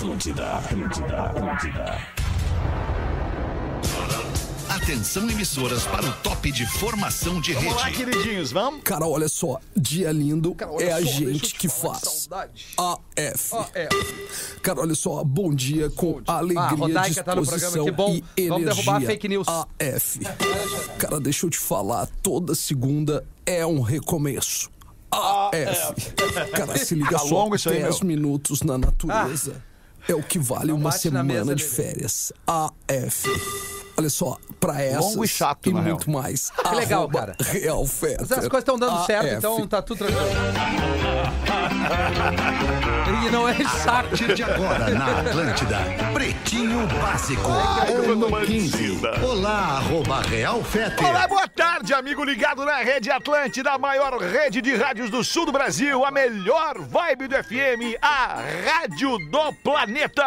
Atlântida, Atlântida, Atlântida. Atenção emissoras para o top de formação de Vamos lá, rede. queridinhos, vamos? Cara, olha só, dia lindo olha é a só, gente te que faz. AF. Ah, é. Cara, olha só, bom dia com alegria, Ah, tá no disposição bom. e Vamos energia. derrubar a fake news. AF. Cara, deixa eu te falar, toda segunda é um recomeço. AF. Cara, se liga Tá só, longo isso aí, 10 meu. minutos na natureza é o que vale uma bate na semana de férias. AF. Olha só, pra essas Longo e chato, e na real. muito mais. Que legal, cara. Real Fetter. Mas as coisas estão dando certo, AF. então tá tudo tranquilo. E não é A saco. partir de agora na Atlântida, Pretinho Básico, ano 15. Olá, arroba Real Fete. Olá, boa tarde, amigo ligado na Rede Atlântida, a maior rede de rádios do sul do Brasil, a melhor vibe do FM, a Rádio do Planeta.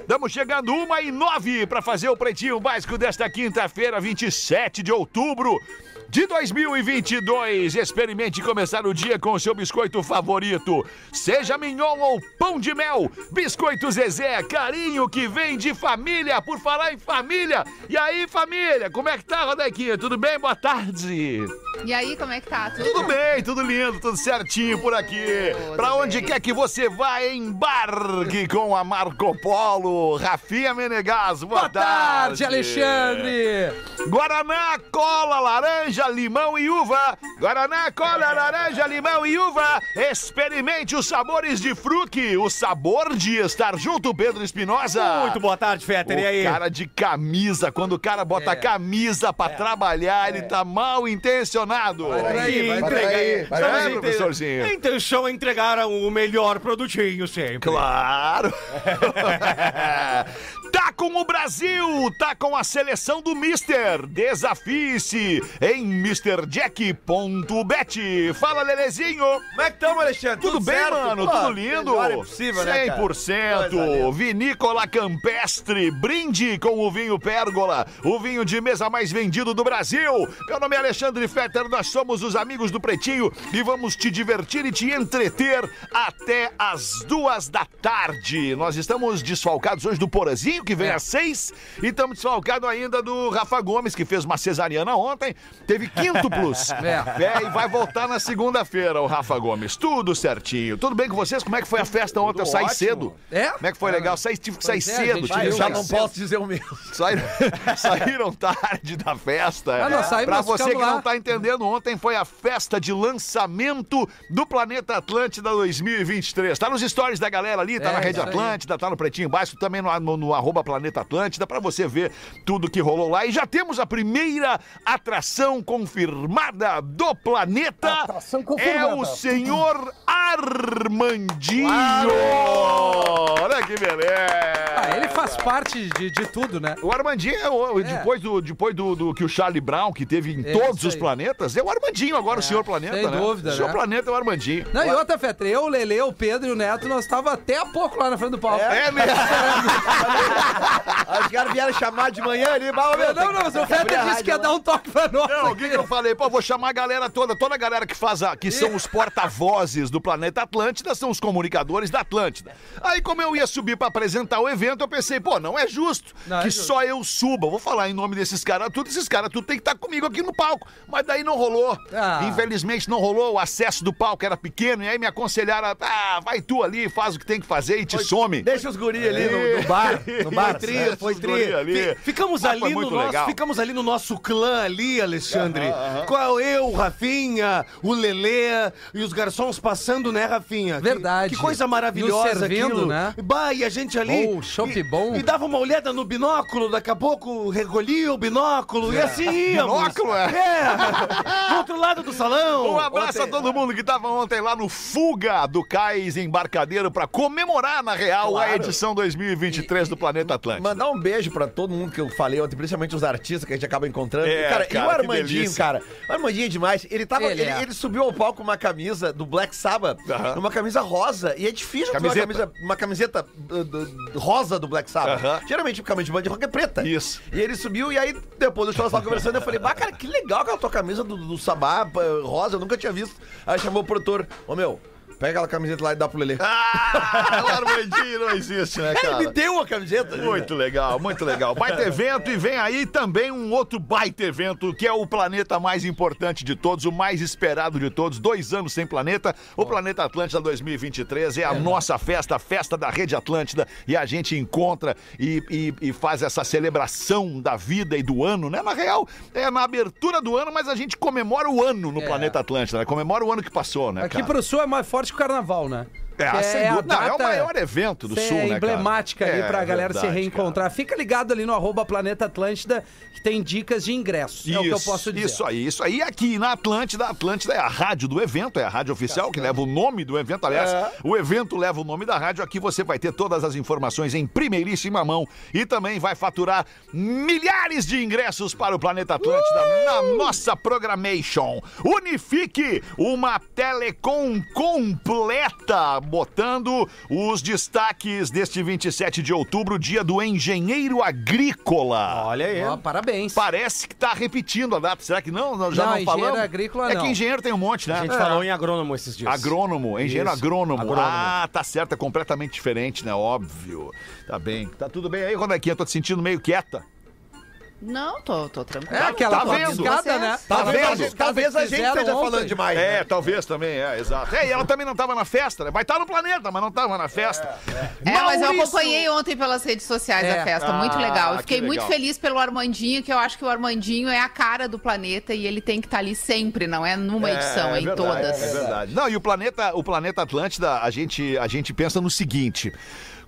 Estamos chegando uma e nove para fazer o Pretinho Básico desta quinta-feira, 27 de outubro. De 2022, experimente começar o dia com o seu biscoito favorito. Seja mignon ou pão de mel, Biscoito Zezé, carinho que vem de família, por falar em família. E aí, família, como é que tá, Rodequinha? Tudo bem? Boa tarde. E aí, como é que tá? Tudo, Tudo bem, tudo lindo, tudo certinho por aqui. Pra onde quer que você vá, embarque com a Marco Polo. Rafinha Menegas, boa, Boa tarde, Alexandre! Guaraná, cola, laranja, limão e uva. Guaraná, cola, laranja, limão e uva. Experimente os sabores de fruque. O sabor de estar junto, Pedro Espinosa. Muito boa tarde, Fetter. E aí? Cara de camisa, quando o cara bota É. camisa pra trabalhar, ele tá mal intencionado. Vai aí. Vai daí, inte- professorzinho. A intenção é entregar o melhor produtinho sempre. Claro! com o Brasil! Tá com a seleção do Mister! Desafie-se em MrJack.bet. Fala, Lelezinho! Como é que estamos, Alexandre? Tudo, bem, certo? mano? Pô, Tudo lindo? né, cara? Coisa 100%! linda. Vinícola Campestre, brinde com o vinho Pérgola, o vinho de mesa mais vendido do Brasil. Meu nome é Alexandre Fetter, nós somos os amigos do Pretinho e vamos te divertir e te entreter até as duas da tarde. Nós estamos desfalcados hoje do Porazinho, que vem às seis, e estamos desfalcados ainda do Rafa Gomes, que fez uma cesariana ontem, teve quíntuplos. É. É, e vai voltar na segunda-feira, o Rafa Gomes. Tudo certinho. Tudo bem com vocês? Como é que foi a festa ontem? Eu saí ótimo. cedo. É? Como é que foi legal? Saí, tive que sair é, cedo. gente, tive eu já não cedo. dizer o mesmo. Saíram, saíram tarde da festa. Ah, nós saímos, pra você que ficamos não lá. tá entendendo, ontem foi a festa de lançamento do Planeta Atlântida 2023. Tá nos stories da galera ali, tá É, na Rede isso aí. Atlântida, tá no Pretinho Básico, também no, no, no arroba Planeta Atlântida, pra você ver tudo que rolou lá. E já temos a primeira atração confirmada do planeta. Atração É confirmada. o senhor Armandinho. Olha que beleza. Faz parte de, de tudo, né? O Armandinho, é o- depois, do, depois do, do que o Charlie Brown, que teve em É todos os planetas, é o Armandinho agora, o senhor planeta, sem né? dúvida, O senhor né? planeta é o Armandinho. Não, e outra, Fetter, eu, o Lele, o Pedro e o Neto, nós tava até há pouco lá na frente do palco. É mesmo? Os caras vieram chamar de manhã ali, mas, meu, Não, não, mas o Fetter disse que ia dar um toque pra nós. Não, o que, que eu falei? Pô, vou chamar a galera toda, toda a galera que faz a, que são os porta-vozes do planeta Atlântida, são os comunicadores da Atlântida. Aí, como eu ia subir pra apresentar o evento, eu pensei, pô, não é justo Não, é que justo. só eu suba. Vou falar em nome desses caras, tudo esses caras, tudo tem que estar comigo aqui no palco. Mas daí não rolou. Ah. Infelizmente não rolou, o acesso do palco era pequeno, e aí me aconselharam, ah, vai tu ali, faz o que tem que fazer e te some. Deixa os guri ali no, no bar. No bar, Foi trio, tri, foi os guri tri. ali. Fi- Ficamos Ah, ali foi no nosso, legal. ficamos ali no nosso clã ali, Alexandre. Qual eu, Rafinha, o Lelê e os garçons passando, né, Rafinha? Que- Verdade. Que, coisa maravilhosa Nos servindo, aquilo. né? Bah, e a gente ali Oh, e, bom. e dava uma olhada no binóculo, daqui a pouco recolhia o binóculo e assim íamos. Binóculo, é? É. Do outro lado do salão. Um abraço a Ontem- todo mundo que tava ontem lá no Fuga do Cais Embarcadeiro pra comemorar, na real, a edição 2023 do Planeta Atlântico. Mandar um beijo pra todo mundo que eu falei ontem, principalmente os artistas que a gente acaba encontrando. É, cara, cara, e o Armandinho, cara. O Armandinho é demais. Ele tava. Ele Ele, é. ele subiu ao palco com uma camisa do Black Sabbath, uma camisa rosa. E é difícil ter uma, Camiseta. camisa, uma camiseta uh, do- rosa do Black Sabbath. Aham. Geralmente o camisa de banda de rock é preta. Isso. E ele subiu, e aí, depois do show, nós tava conversando, eu falei, bah, cara, que legal aquela tua camisa do, do Sabá rosa, eu nunca tinha visto. Aí chamou o produtor, ô meu. Pega aquela camiseta lá e dá pro Lelê. Ah, Armandinho não existe, né, cara? Ele me deu a camiseta. Muito legal, muito legal. Baita evento e vem aí também um outro baita evento que é o planeta mais importante de todos, o mais esperado de todos. Dois anos sem planeta. O Planeta Atlântida 2023 é a nossa festa, a festa da Rede Atlântida e a gente encontra e, e- e faz essa celebração da vida e do ano, né? Na real, é na abertura do ano, mas a gente comemora o ano no É. Planeta Atlântida, né? Comemora o ano que passou, né, Aqui cara? pro sul é mais forte que o carnaval, né? É, sem dúvida. Não, é o maior evento do sul, é né, cara? emblemática ali É, pra galera se verdade, reencontrar. Fica ligado ali no arroba Planeta Atlântida, que tem dicas de ingressos. é o que eu posso dizer. Isso aí, isso aí. Aqui na Atlântida, a Atlântida é a rádio do evento, é a rádio oficial que leva o nome do evento. Aliás, É. o evento leva o nome da rádio. Aqui você vai ter todas as informações em primeiríssima mão e também vai faturar milhares de ingressos para o Planeta Atlântida Uh! na nossa programation. Unifique uma telecom completa, botando os destaques deste 27 de outubro, dia do engenheiro agrícola. Olha aí. Ó, parabéns. Parece que tá repetindo a data. Será que não? Nós já Não, não, engenheiro falamos? agrícola, é não. que engenheiro tem um monte, né? A gente É. falou em agrônomo esses dias. Agrônomo, engenheiro agrônomo. agrônomo. Ah, tá certo, é completamente diferente, né? Óbvio. Tá bem. Tá tudo bem aí, Rodequinha? Tô te sentindo meio quieta. Não, tô, tô tranquilo. É aquela Tá vendo? piscada, né? Tá Talvez, vendo? gente, talvez a gente esteja ontem. falando demais. É, né? talvez também, é, exato. É, e ela também não tava na festa, né? Vai estar no planeta, mas não tava na festa. É, mas eu acompanhei ontem pelas redes sociais É. a festa, muito Ah, legal. Eu que fiquei muito legal. feliz pelo Armandinho, que eu acho que o Armandinho é a cara do planeta e ele tem que estar ali sempre, não é numa edição, é, em verdade, todas. É verdade. Não, e o planeta, o planeta Atlântida, a gente, a gente pensa no seguinte.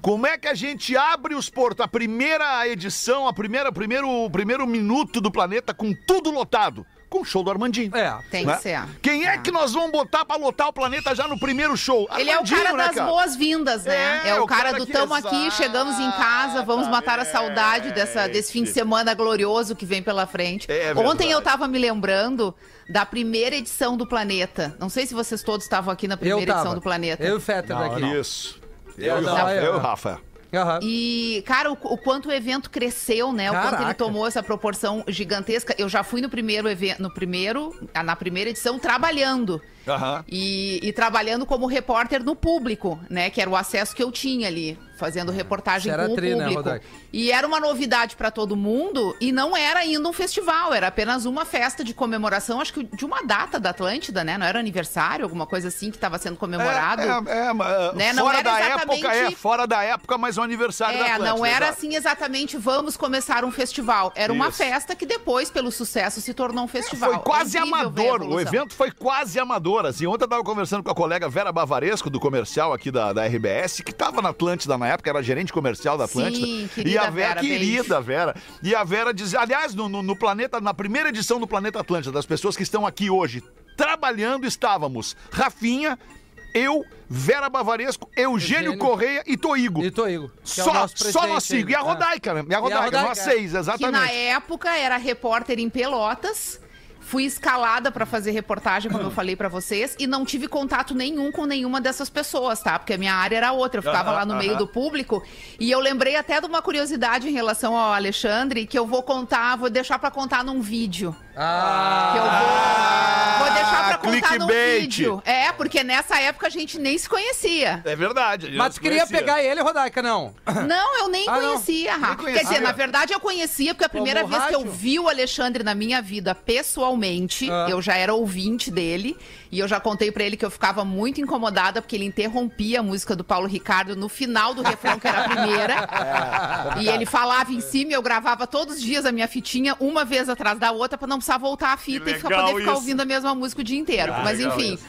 Como é que a gente abre os portos? A primeira edição, a primeira, primeiro, o primeiro minuto do planeta com tudo lotado. Com o show do Armandinho. É. Tem né? que ser. Quem é que nós vamos botar pra lotar o planeta já no primeiro show? Ele é o Armandinho, cara né, das boas-vindas, né? É, É, o o cara, cara do tamo aqui, chegamos em casa, vamos matar a saudade dessa, desse fim de semana glorioso que vem pela frente. É Ontem verdade. eu tava me lembrando da primeira edição do Planeta. Não sei se vocês todos estavam aqui na primeira edição do Planeta. Eu e o Fetter daqui. Isso. Eu, e o não, Rafa, eu- e Rafa. Aham. E, cara, o, o quanto o evento cresceu, né? O quanto Caraca. ele tomou essa proporção gigantesca. Eu já fui no primeiro evento, no primeiro, na primeira edição, trabalhando. Aham. E, e trabalhando como repórter no público, né? Que era o acesso que eu tinha ali, fazendo reportagem era com o tri, né, público. Rodak? e era uma novidade pra todo mundo e não era ainda um festival, era apenas uma festa de comemoração, acho que de uma data da Atlântida, né? Não era aniversário, alguma coisa assim que estava sendo comemorado. É, é, é, Né, não fora era da exatamente- época, é, fora da época, mas o aniversário da É, Atlântida. não era exato. assim exatamente, vamos começar um festival. Era uma Isso. festa que depois, pelo sucesso, se tornou um festival. Foi quase É amador. O evento foi quase amador. Assim, ontem eu tava conversando com a colega Vera Bavaresco, do comercial aqui da, da RBS, que tava na Atlântida na época, era gerente comercial da Atlântida. Sim, e querida a Vera, Vera, querida Vera. E a Vera dizia, aliás, no, no, no planeta, na primeira edição do Planeta Atlântida, das pessoas que estão aqui hoje trabalhando, estávamos Rafinha, eu, Vera Bavaresco, Eugênio, Eugênio. Correia e Toigo. E Toigo. que é o Só, nosso só nós cinco. E a. Rodaica, né? E a Rodaica, Rodaica, nós é. seis, Que exatamente. na época era repórter em Pelotas. Fui escalada pra fazer reportagem, como eu falei pra vocês, e não tive contato nenhum com nenhuma dessas pessoas, tá? Porque a minha área era outra, eu ficava lá no meio do público. E eu lembrei até de uma curiosidade em relação ao Alexandre, que eu vou contar, vou deixar pra contar num vídeo. Ah, Que eu vou, vou deixar pra contar clickbait. vídeo. É, porque nessa época a gente nem se conhecia. É verdade. mas tu queria pegar ele, Rodaica, não? Não, eu nem Ah, não. conhecia, Rafa. conhecia. Quer dizer, na verdade eu conhecia, porque a primeira Como vez que eu rádio? vi o Alexandre na minha vida pessoalmente, Ah. eu já era ouvinte dele. E eu já contei pra ele que eu ficava muito incomodada, porque ele interrompia a música do Paulo Ricardo no final do refrão, que era a primeira. É, e ele falava em cima, e eu gravava todos os dias a minha fitinha, uma vez atrás da outra, pra não precisar voltar a fita e ficar, poder ficar isso. ouvindo a mesma música o dia inteiro. Ah, Mas enfim. isso.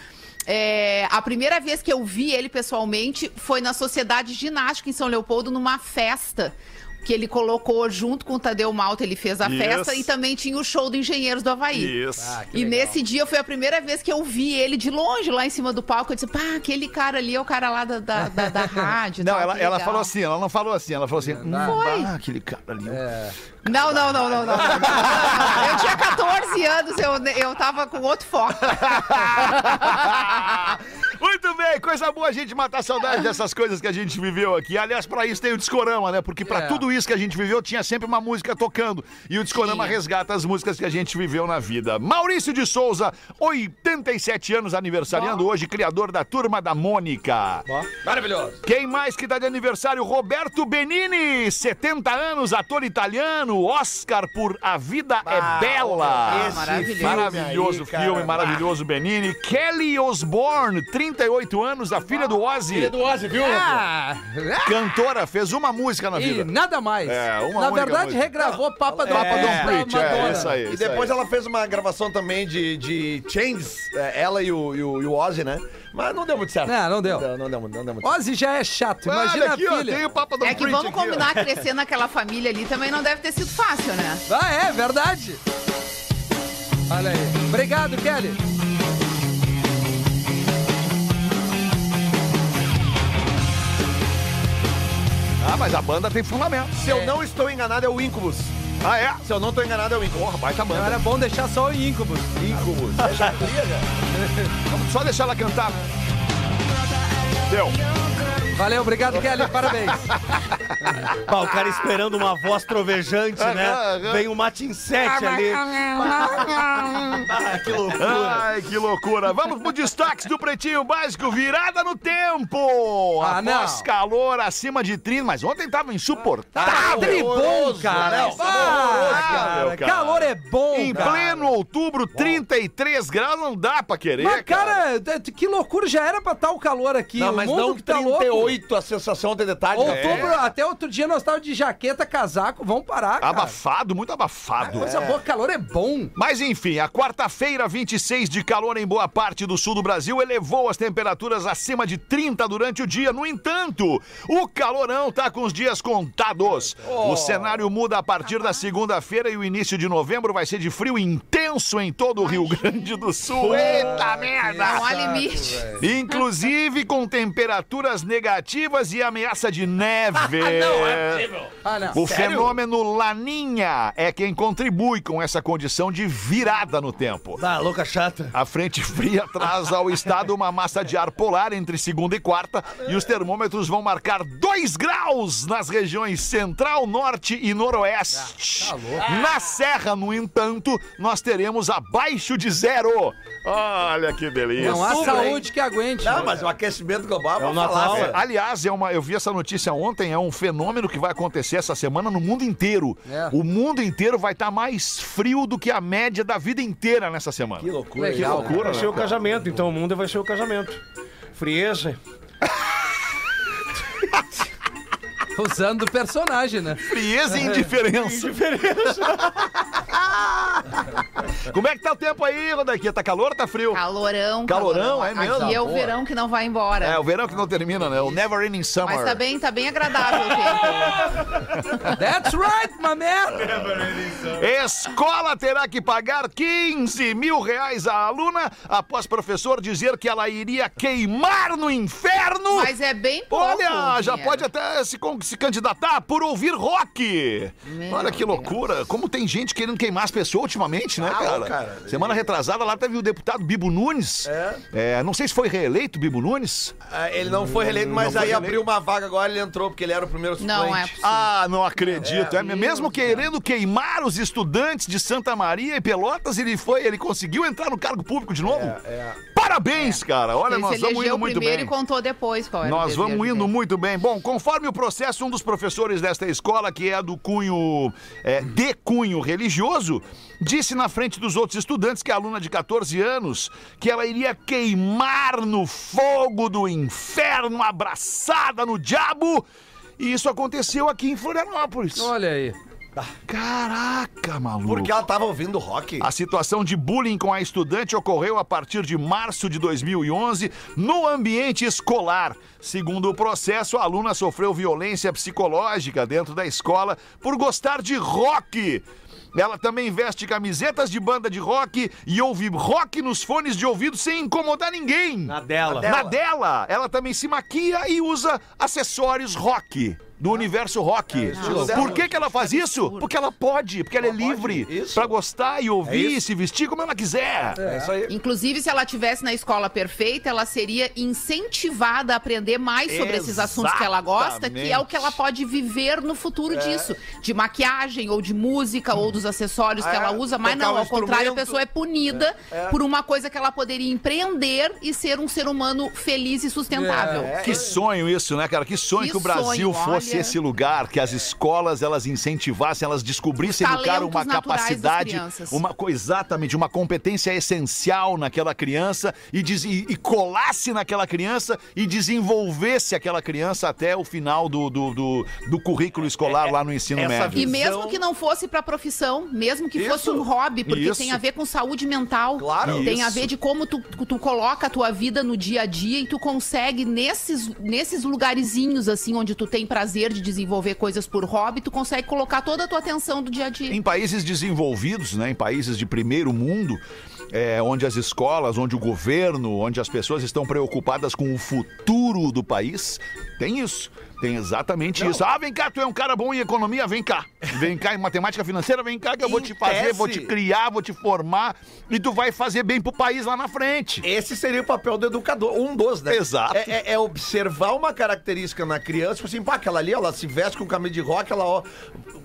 É, a primeira vez que eu vi ele pessoalmente foi na Sociedade Ginástica em São Leopoldo, numa festa que ele colocou junto com o Tadeu Malta, ele fez a Isso. festa e também tinha o show do Engenheiros do Havaí. Isso. E nesse dia foi a primeira vez que eu vi ele de longe lá em cima do palco. Eu disse, pá, aquele cara ali é o cara lá da, da, da- da rádio. Não, tal, ela, ela legal." falou assim, ela não falou assim, ela falou assim, hum, Foi. ah, aquele cara ali. Não, não, não, não, não. Eu tinha 14 anos, eu, eu tava com outro foco. Muito bem, coisa boa pra gente matar a saudade dessas coisas que a gente viveu aqui. Aliás, pra isso tem o Discorama, né? Porque pra É. tudo isso que a gente viveu, tinha sempre uma música tocando. E o Discorama resgata as músicas que a gente viveu na vida. Maurício de Souza, 87 anos aniversariando hoje, criador da Turma da Mônica. Maravilhoso. Quem mais que tá de aniversário? Roberto Benini, 70 anos, ator italiano, Oscar por A Vida é Bela. esse maravilhoso. Maravilhoso cara. filme, maravilhoso Benini. Kelly Osbourne, 38 anos, a filha do Ozzy. Filha do Ozzy, viu? Ah, Cantora, fez uma música na e vida. nada mais. É, uma Na única verdade, música. regravou Papa do Papa é, Don't Preach, é, isso aí. E isso aí. depois ela fez uma gravação também de, de Chains, é, ela e o, e, o, e o Ozzy, né? Mas não deu muito certo. Não, não deu. Não, não deu, não deu muito certo. Ozzy já é chato, imagina Olha aqui, a ó, filha. tem o Papa Don't É que Preach vamos aqui, ó. combinar, crescer naquela família ali também não deve ter sido fácil, né? Ah, é, verdade. Olha aí. Obrigado, Kelly. Mas a banda tem fundamento. Se eu não estou enganado, é o Incubus. Ah, é? Se eu não estou enganado, é o Incubus. Porra, baita Não banda. era bom deixar só o Incubus. Incubus. É já. Vamos só deixar ela cantar. Deu. Valeu, obrigado, Kelly. Parabéns. Pá, o cara esperando uma voz trovejante, né? Vem o Matin 7 ali. Ah, que loucura. Ai, que loucura. Vamos pro destaques do Pretinho Básico. Virada no tempo. Ah, Após não. calor acima de 30, mas ontem tava insuportável. Tá tribom, cara. Não, Ah, cara. cara. Calor é bom, Em cara. pleno outubro, 33 graus, não dá pra querer. Mas, cara, que loucura, já era pra estar o calor aqui. Não, o mas mundo não que tá louco. 38 a sensação de detalhe. né? Outubro, até outro dia nós tava de jaqueta, casaco, vamos parar, cara. Abafado, muito abafado. Coisa boa, calor é bom. Mas enfim, a quarta-feira, 26 de calor em boa parte do sul do Brasil, elevou as temperaturas acima de 30 durante o dia. No entanto, o calorão tá com os dias contados. O cenário muda a partir da segunda-feira e o início de novembro vai ser de frio intenso em todo o Rio Grande do Sul. Eita merda! Não há limite. Inclusive com temperaturas negativas e ameaça de neve. Ah, não. O fenômeno Laninha é quem contribui com essa condição de virada no tempo. Tá, louca chata. A frente fria traz ao estado uma massa de ar polar entre segunda e quarta e os termômetros vão marcar 2 graus nas regiões central, norte e noroeste. Na serra, no entanto, nós teremos abaixo de zero. Olha que delícia. Não há saúde que aguente. Não, mas o aquecimento global, É o vamos falar, Natal, velho. Aliás, é uma, eu vi essa notícia ontem, é um fenômeno que vai acontecer essa semana no mundo inteiro. É. O mundo inteiro vai estar mais frio do que a média da vida inteira nessa semana. Que loucura. Legal, que loucura. Vai ser o casamento, então o mundo vai ser o casamento. Frieza. Usando o personagem, né? Frieza e indiferença. Como é que tá o tempo aí, Rodaquinha? Tá calor ou tá frio? Calorão, Calorão, é mesmo? Aqui é o Boa. verão que não vai embora. É, o verão que não termina, né? O Never Ending Summer. Mas tá bem, tá bem agradável o tempo. That's right, my man. Escola terá que pagar 15 mil reais à aluna após professor dizer que ela iria queimar no inferno. Mas é bem pouco. Olha, já dinheiro. pode até se, con- se candidatar por ouvir rock. Meu Olha que Deus. loucura. Como tem gente querendo queimar as pessoas ultimamente, né, Ah, cara? cara. Semana retrasada lá teve o deputado Bibo Nunes. É. não sei se foi reeleito Bibo Nunes. Ah, Ele não foi reeleito, mas Não aí reeleito. abriu uma vaga agora, ele entrou, porque ele era o primeiro suplente. Não é possível. Ah, não acredito. É, mesmo querendo queimar os estudantes de Santa Maria e Pelotas, ele foi, ele conseguiu entrar no cargo público de novo. Parabéns, cara. Olha, Ele nós vamos indo muito primeiro bem. e contou depois qual era o Nós vamos indo dele. muito bem. Bom, conforme o processo, um dos professores desta escola, que é do cunho, é, de cunho religioso, disse na frente dos outros estudantes que a aluna de 14 anos, que ela iria queimar no fogo do inferno, abraçada no diabo. E isso aconteceu aqui em Florianópolis. Olha aí. Caraca, maluco. Porque ela tava ouvindo rock. A situação de bullying com a estudante ocorreu a partir de março de 2011 no ambiente escolar. Segundo o processo, a aluna sofreu violência psicológica dentro da escola por gostar de rock. Ela também veste camisetas de banda de rock e ouve rock nos fones de ouvido sem incomodar ninguém. Na dela. Na dela, ela também se maquia e usa acessórios rock. Do universo rock. Por que, que ela faz isso? Porque ela pode, porque ela é livre pra gostar e ouvir, e se vestir como ela quiser. É isso aí. Inclusive, se ela tivesse na escola perfeita, ela seria incentivada a aprender mais sobre esses assuntos que ela gosta, que é o que ela pode viver no futuro disso. De maquiagem, ou de música, ou dos acessórios que É, ela usa. Mas tocar não, um ao contrário, a pessoa é punida por uma coisa que ela poderia empreender e ser um ser humano feliz e sustentável. Que sonho isso, né, cara? Que sonho que, Que o Brasil sonho, fosse esse lugar, que as escolas elas incentivassem, elas descobrissem no cara uma capacidade, uma exatamente, uma competência essencial naquela criança e, des- e- e colasse naquela criança e desenvolvesse aquela criança até o final do, do, do- do currículo escolar lá no ensino médio. E visão- mesmo que não fosse pra profissão, mesmo que Isso, fosse um hobby, porque isso. tem a ver com saúde mental. Claro. Tem a Isso. ver de como tu, tu coloca a tua vida no dia a dia e tu consegue, nesses, nesses lugarzinhos, assim, onde tu tem prazer de desenvolver coisas por hobby, tu consegue colocar toda a tua atenção do dia a dia. Em países desenvolvidos, né, em países de primeiro mundo, é, onde as escolas, onde o governo, onde as pessoas estão preocupadas com o futuro do país, tem isso. Tem exatamente isso. Ah, vem cá, tu é um cara bom em economia, vem cá. Vem cá em matemática financeira, vem cá que eu vou te fazer, tese- vou te criar, vou te formar e tu vai fazer bem pro país lá na frente. Esse seria o papel do educador, um dos, né? Exato. É, é- é observar uma característica na criança, tipo assim, pá, aquela ali, ela se veste com camisa de rock, ela, ó,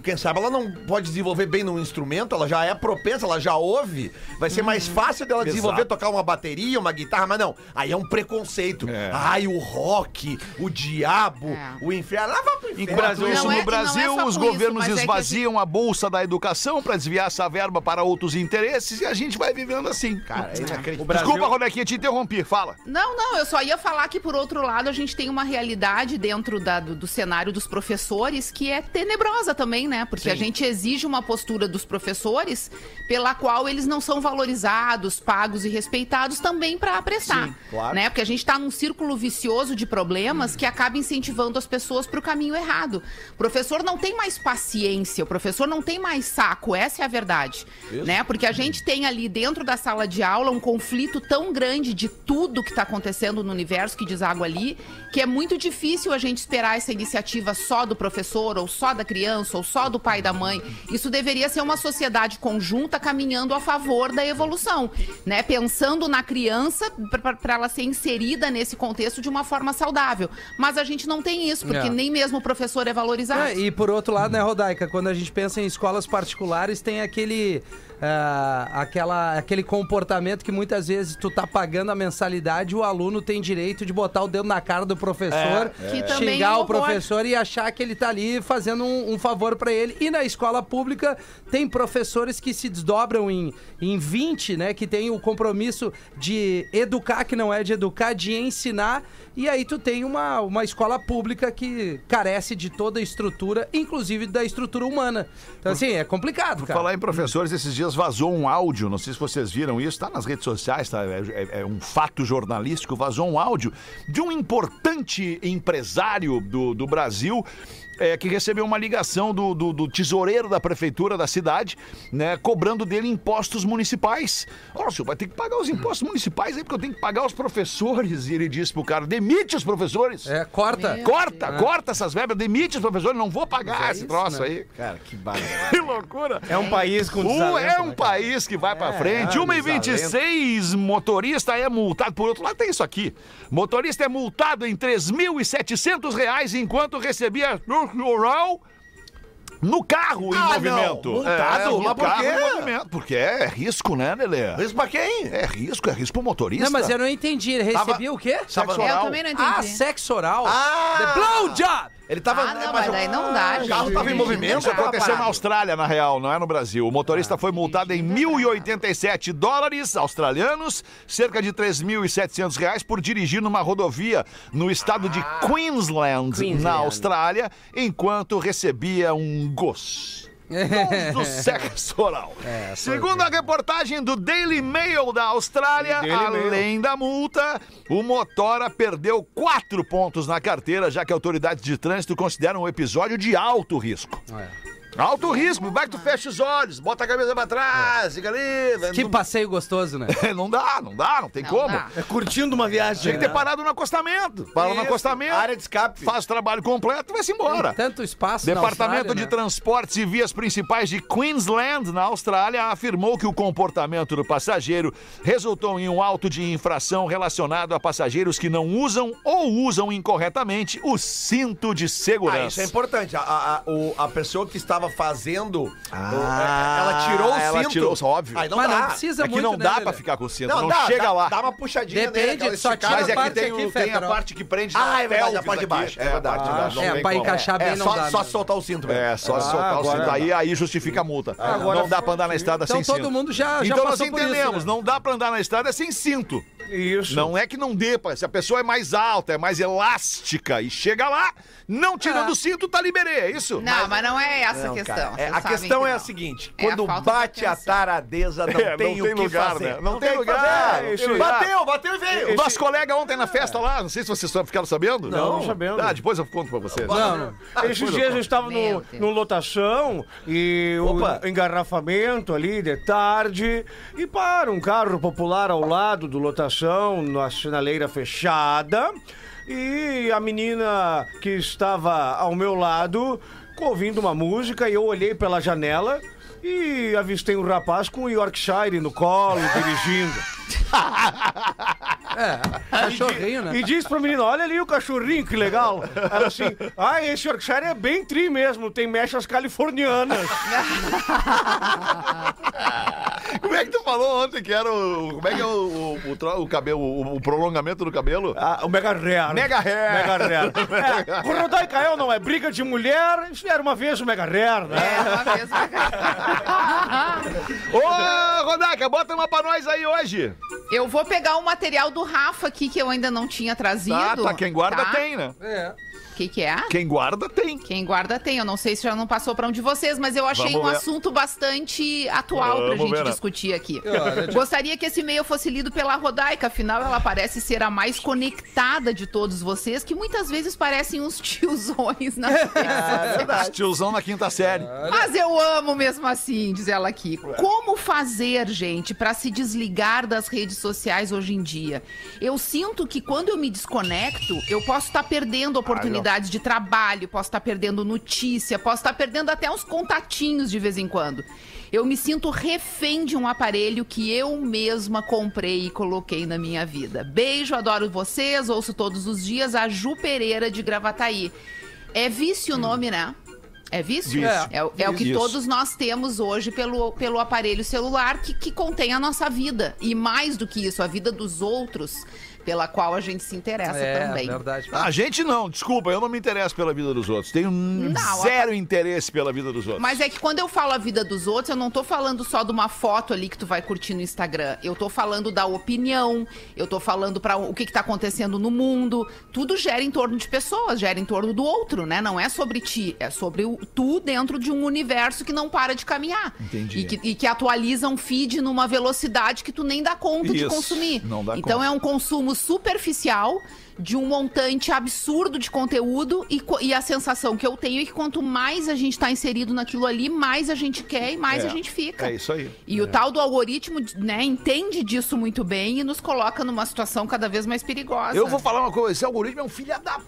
quem sabe, ela não pode desenvolver bem num instrumento, ela já é propensa, ela já ouve, vai ser mais fácil dela desenvolver, Exato. tocar uma bateria, uma guitarra, mas não, aí é um preconceito. É. Ai, o rock, o diabo, É. o inferno, lá vai pro inferno. Enquanto Não isso, é- no não é Brasil, só os isso, governos mas é que esvaziam a bolsa da educação para desviar essa verba para outros interesses e a gente vai vivendo assim. Cara, é inacreditável. Desculpa, Rodequinha, te interrompi. Fala. Não, não, eu só ia falar que, por outro lado, a gente tem uma realidade dentro da- do, do cenário dos professores que é tenebrosa também, né? Porque a gente exige uma postura dos professores pela qual eles não são valorizados, pagos e respeitados também para prestar. Sim, claro. Né? Porque a gente está num círculo vicioso de problemas que acaba incentivando as pessoas para o caminho errado. O professor não tem mais paciência, o professor não tem mais saco, essa é a verdade. Né? Porque a gente tem ali dentro da sala de aula um conflito tão grande de tudo que está acontecendo no universo que deságua ali, que é muito difícil a gente esperar essa iniciativa só do professor, ou só da criança, ou só do pai e da mãe. Isso deveria ser uma sociedade conjunta caminhando a favor da evolução, né? Pensando na criança para ela ser inserida nesse contexto de uma forma saudável. Mas a gente não tem isso, porque É. nem mesmo o professor é valorizado. É, e por outro lado, né, Rodaica, quando a gente pensa em escolas particulares, tem aquele. ah, aquela, aquele comportamento que muitas vezes tu tá pagando a mensalidade e o aluno tem direito de botar o dedo na cara do professor, também é xingar o professor e achar que ele tá ali fazendo um, um favor pra ele. E na escola pública tem professores que se desdobram em, em 20, né? Que tem o compromisso de educar, que não é de educar, de ensinar. E aí tu tem uma, uma escola pública que carece de toda a estrutura, inclusive da estrutura humana. Então, assim, é complicado, Por cara. falar em professores, esses dias vazou um áudio, não sei se vocês viram isso, tá nas redes sociais, tá? É, é- é um fato jornalístico, vazou um áudio de um importante empresário do, do Brasil. é, que recebeu uma ligação do, do- do tesoureiro da prefeitura da cidade, né, cobrando dele impostos municipais. Olha, o senhor vai ter que pagar os impostos municipais aí, porque eu tenho que pagar os professores. E ele disse pro cara: demite os professores. É, corta. Meu Corta, corta essas verbas, demite os professores, não vou pagar esse isso, troço né? aí. Cara, que bárbaro. Que loucura. É um país com Um é um né, país que vai pra frente. ah, 1 e 26 motorista é multado. Por outro lado, tem isso aqui. Motorista é multado em 3.700 reais enquanto recebia no rural no carro em Ah, movimento. não. Multado? É, no Mas por carro quê? em movimento. Porque é risco, né, Lelê? Isso pra quem? É risco, é risco pro motorista. Não, mas eu não entendi. Ele recebia o quê? Sexo É, eu oral. também não entendi. Ah, sexo oral. Ah! The blowjob! Ele tava. Ah, não, mas daí não dá, O carro gente. tava em movimento, Isso aconteceu na. Austrália, na real, não é no Brasil. O motorista foi multado em 1.087 dólares australianos, cerca de 3.700 reais, por dirigir numa rodovia no estado de Queensland, na Austrália, enquanto recebia um gosto. Do sexo oral. Segundo a reportagem do Daily Mail da Austrália, além da multa, o motora perdeu quatro pontos na carteira, já que autoridades de trânsito consideram o episódio de alto risco. Alto risco, vai que tu fecha os olhos, bota a cabeça pra trás, fica ali. Que não, passeio gostoso, né? não dá, não dá, não tem Não como. dá. É curtindo uma viagem. Tinha que ter né? parado no acostamento. Para no Isso, acostamento, Área de escape. faz o trabalho completo e vai-se embora. Tanto espaço Departamento de né? Transportes e Vias Principais de Queensland, na Austrália, afirmou que o comportamento do passageiro resultou em um auto de infração relacionado a passageiros que não usam ou usam incorretamente o cinto de Ah, segurança. isso é importante. A, a, a- o- a pessoa que estava fazendo, o- é, ela tirou o ela cinto. tirou, óbvio. Aí não Mas dá. não precisa é que muito, não né, dá Lelê? pra ficar com o cinto, Não, não, dá, chega dá, lá. Dá uma puxadinha Depende, nele, só esticada. Mas é que parte tem, aqui, o- tem a parte que prende Ah, é verdade, a parte de aqui. baixo. É É verdade. É, pra encaixar bem É, não só, dá. só né? soltar o cinto. É, só soltar o cinto. Aí, aí justifica a multa. Não dá pra andar na estrada Então sem todo cinto. mundo já, Então nós isso, entendemos, né? não dá pra andar na estrada sem cinto. Isso. Não é que não dê, se a pessoa é mais alta, é mais elástica e chega lá, não tirando o cinto, tá liberei, é isso? Não, mas não é essa a Não, questão. é, a questão que é a não. seguinte: É a quando de bate a taradeza, não É, tem não o tem que lugar, fazer. né? Não tem o que lugar, fazer. não tem lugar. Bateu, bateu e veio. O nosso colega ontem na festa lá, não sei se vocês ficaram sabendo. Não, sabendo. Ah, depois eu conto pra vocês. Não, não. Esses dias eu estava no, no lotação e Opa. o engarrafamento ali de tarde e para um carro popular ao lado do lotação, na sinaleira fechada. E a menina que estava ao meu lado ouvindo uma música e eu olhei pela janela e avistei um rapaz com o Yorkshire no colo, dirigindo. É, cachorrinho, né? E diz pra menina, olha ali o cachorrinho, que legal. Ela assim, ah, esse Yorkshire é bem tri mesmo, tem mechas californianas. Como é que tu falou ontem que era o. Como é que é o, o, o tro- o cabelo, o, o prolongamento do cabelo? Ah, o Mega Rare. Mega Hair. Mega Rare. É, o Rodai Cael não é briga de mulher, isso era uma vez o Mega Rare, né? É, uma vez. Ô, Rodaca, bota uma pra nós aí hoje. Eu vou pegar o material do Rafa aqui que eu ainda não tinha trazido. Tá, tá, quem guarda tá? tem, né? É. O que, que é? Quem guarda tem. Quem guarda tem. Eu não sei se já não passou pra um de vocês, mas eu achei Vamos um ver. assunto bastante atual Vamos pra gente ver, né? discutir aqui. Gostaria que esse e-mail fosse lido pela Rodaica, afinal ela parece ser a mais conectada de todos vocês, que muitas vezes parecem uns tiozões nas redes sociais. Tiozão na quinta série. Mas eu amo mesmo assim, diz ela aqui. Como fazer, gente, pra se desligar das redes sociais hoje em dia? Eu sinto que quando eu me desconecto, eu posso estar perdendo oportunidades de trabalho, posso estar perdendo notícia, posso estar perdendo até uns contatinhos de vez em quando. Eu me sinto refém de um aparelho que eu mesma comprei e coloquei na minha vida. Beijo, adoro vocês, ouço todos os dias a Ju Pereira de Gravataí. É vício o nome, né? É vício? Vício. É, o- é o que Isso. todos nós temos hoje pelo, pelo aparelho celular que, que contém a nossa vida. E mais do que isso, a vida dos outros, pela qual a gente se interessa É, também. verdade. A gente não, desculpa, eu não me interesso pela vida dos outros. Tenho um Não, zero interesse pela vida dos outros. Mas é que quando eu falo a vida dos outros, eu não tô falando só de uma foto ali que tu vai curtir no Instagram. Eu tô falando da opinião, eu tô falando para o que, que tá acontecendo no mundo. Tudo gera em torno de pessoas, gera em torno do outro, né? Não é sobre ti, é sobre o, tu dentro de um universo que não para de caminhar. Entendi. E que, e que atualiza um feed numa velocidade que tu nem dá conta de Isso, consumir. não dá então conta. é um consumo superficial de um montante absurdo de conteúdo e, e a sensação que eu tenho é que quanto mais a gente tá inserido naquilo ali, mais a gente quer e mais É, a gente fica. é isso aí. E o tal do algoritmo, né, entende disso muito bem e nos coloca numa situação cada vez mais perigosa. Eu vou falar uma coisa, esse algoritmo é um filho da...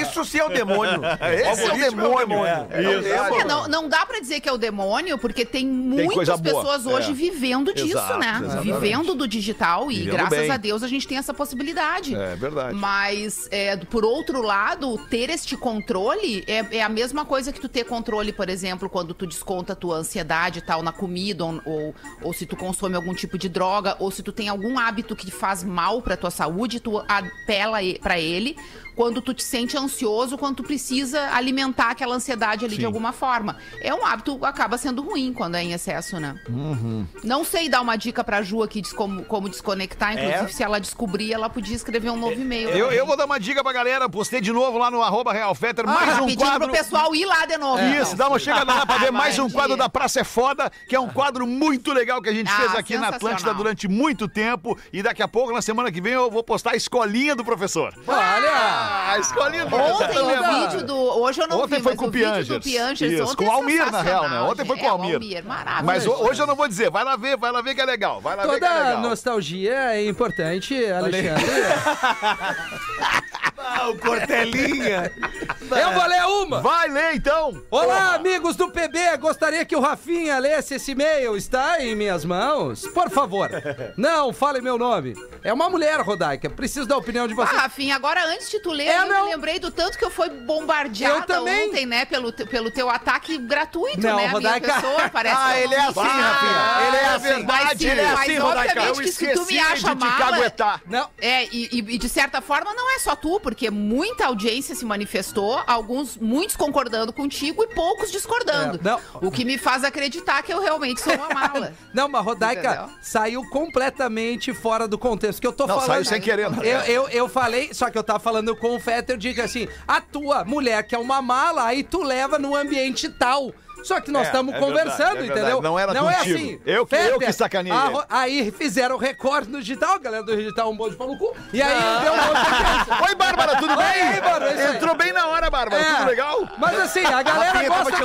Isso sim é o demônio. Esse é o algoritmo demônio. É, É, o demônio. É, não, não dá pra dizer que é o demônio, porque tem muitas coisa boa, pessoas hoje é. vivendo disso, Exato, né? exatamente. Vivendo do digital e Vivendo graças bem. a Deus a gente tem essa possibilidade. É verdade. Mas, é, por outro lado, ter este controle é, é a mesma coisa que tu ter controle, por exemplo, quando tu desconta a tua ansiedade e tal na comida, ou, ou, ou se tu consome algum tipo de droga, ou se tu tem algum hábito que faz mal pra tua saúde, tu apela pra ele quando tu te sente ansioso, quando tu precisa alimentar aquela ansiedade ali de alguma forma. É um hábito, acaba sendo ruim quando é em excesso, né? Uhum. Não sei dar uma dica pra Ju aqui de como, como desconectar, inclusive É. se ela descobrir, ela podia escrever um novo e-mail. Eu, eu vou dar uma dica pra galera, postei de novo lá no arroba Real Fetter, Ah, mais um quadro... pro pessoal ir lá de novo. Isso, então. dá uma chegada lá pra ver mais um quadro da Praça é Foda, que é um quadro muito legal que a gente Ah, fez aqui na Atlântida durante muito tempo. E daqui a pouco, na semana que vem, eu vou postar a escolinha do professor. Olha! A escolinha do professor. Ontem é o vídeo do. Hoje eu não ontem vi, foi mas com o o vídeo do Piangers. Isso, ontem com o é Almir, na real, né? sensacional, Ontem foi com é, o o Almir. Almir, maravilhoso. Mas ho- hoje eu não vou dizer, vai lá ver, vai lá ver que é legal. Vai lá ver que é Toda legal. nostalgia é importante, Alexandre. Ah, o Cortelinha. Eu vou ler uma. Vai ler então! Olá, amigos do PB. Gostaria que o Rafinha lesse esse e-mail. Está em minhas mãos? Por favor. Não, fale meu nome. É uma mulher, Rodaica. Preciso da opinião de Ah, vocês. Rafinha, agora antes de tu ler, É, eu não. me lembrei do tanto que eu fui bombardeada Eu também. ontem, né? Pelo, te- pelo teu ataque gratuito, Não, né? A minha Rodaica. pessoa, parece Ah, ele é assim, me- Rafinha. Ele é Ah, assim. verdade, Mas, sim, ele é mas assim, Rodaica. Eu que se tu esqueci me acha de te mala... caguetar. Não. É, e, e- e de certa forma não é só tu, porque muita audiência se manifestou, alguns, muitos concordando contigo e poucos discordando. É, não. O que me faz acreditar que eu realmente sou uma mala. Não, mas Rodaica Entendeu? saiu completamente fora do contexto. Que eu tô Não, falando. saiu sem querer, né? Eu, eu, eu falei, só que eu tava falando com o Fetter, eu digo assim: a tua mulher que é uma mala, aí tu leva no ambiente tal. Só que nós É, estamos é conversando, verdade, é entendeu? Não era é contigo. assim. Eu que- eu que sacaneei a Aí fizeram recorte no digital, a galera do digital um monte de pau no cu. E aí deu um monte de audiência. Oi, Bárbara, tudo bem? Oi, Bárbara, é aí. Entrou bem na hora, Bárbara. É. Tudo legal? Mas assim, a galera tava gosta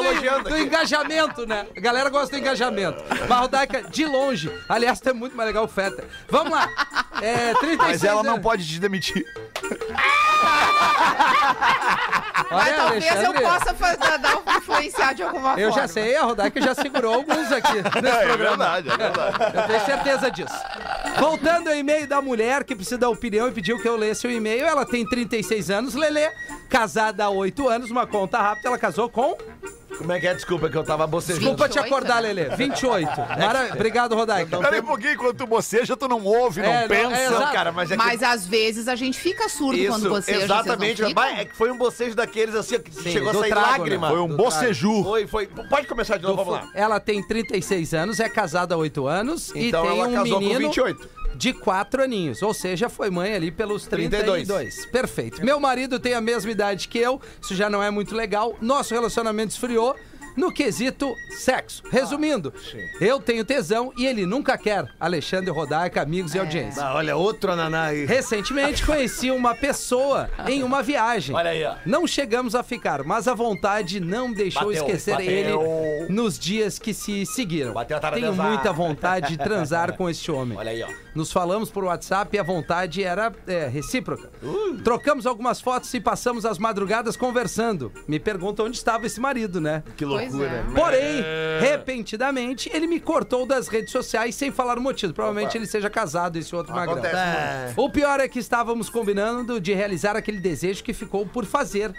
do, do engajamento, né? A galera gosta do engajamento. Mas Rodaica, de longe. Aliás, é muito mais legal o Feta. Vamos lá. É, 36 Mas ela não anos. pode te demitir. Mas talvez eu Alexandre, possa fa- dar, influenciar de alguma Eu forma. já sei, a Rodaica já segurou alguns aqui nesse É programa. verdade, é verdade. Eu tenho certeza disso. Voltando ao e-mail da mulher que precisa dar opinião e pediu que eu lesse o e-mail. Ela tem 36 anos, Lelê, casada há 8 anos, uma conta rápida. Ela casou com. Como é que é? Desculpa que eu tava bocejando. Desculpa te 28, acordar, né? Lelê. 28. Mara... Obrigado, Rodaica. Pera aí um pouquinho, quando tu boceja, tu não ouve, não É, não, pensa. é Não, exato. cara, mas é que... Mas às vezes a gente fica surdo quando Isso, você exatamente. Vocês não Mas ficam? é que foi um bocejo daqueles assim, que Sim, chegou a do sair trago, lágrima. né? Foi um Do boceju. Foi, foi. Pode começar de novo, vamos lá. Ela tem 36 anos, é casada há 8 anos Então e tem ela um casou com menino 28. De 4 aninhos, ou seja, foi mãe ali pelos 32. 32. Perfeito. Meu marido tem a mesma idade que eu, isso já não é muito legal. Nosso relacionamento esfriou no quesito sexo. Resumindo, eu tenho tesão e ele nunca quer. Alexandre Rodaica, amigos e audiência. Ah, olha, outro ananá aí. Recentemente conheci uma pessoa em uma viagem. Olha aí, ó. Não chegamos a ficar, mas a vontade não deixou Bateu, esquecer bateu. ele nos dias que se seguiram. Bateu a Tenho muita vontade de transar com este homem. Olha aí, ó. Nos falamos por WhatsApp e a vontade era é, recíproca. Trocamos algumas fotos e passamos as madrugadas conversando. Me pergunta onde estava esse marido, né? Que Pois loucura. é. Porém, repentinamente, ele me cortou das redes sociais sem falar o motivo. Provavelmente ele seja casado, esse outro magrão. Acontece muito. O pior é que estávamos combinando de realizar aquele desejo que ficou por fazer.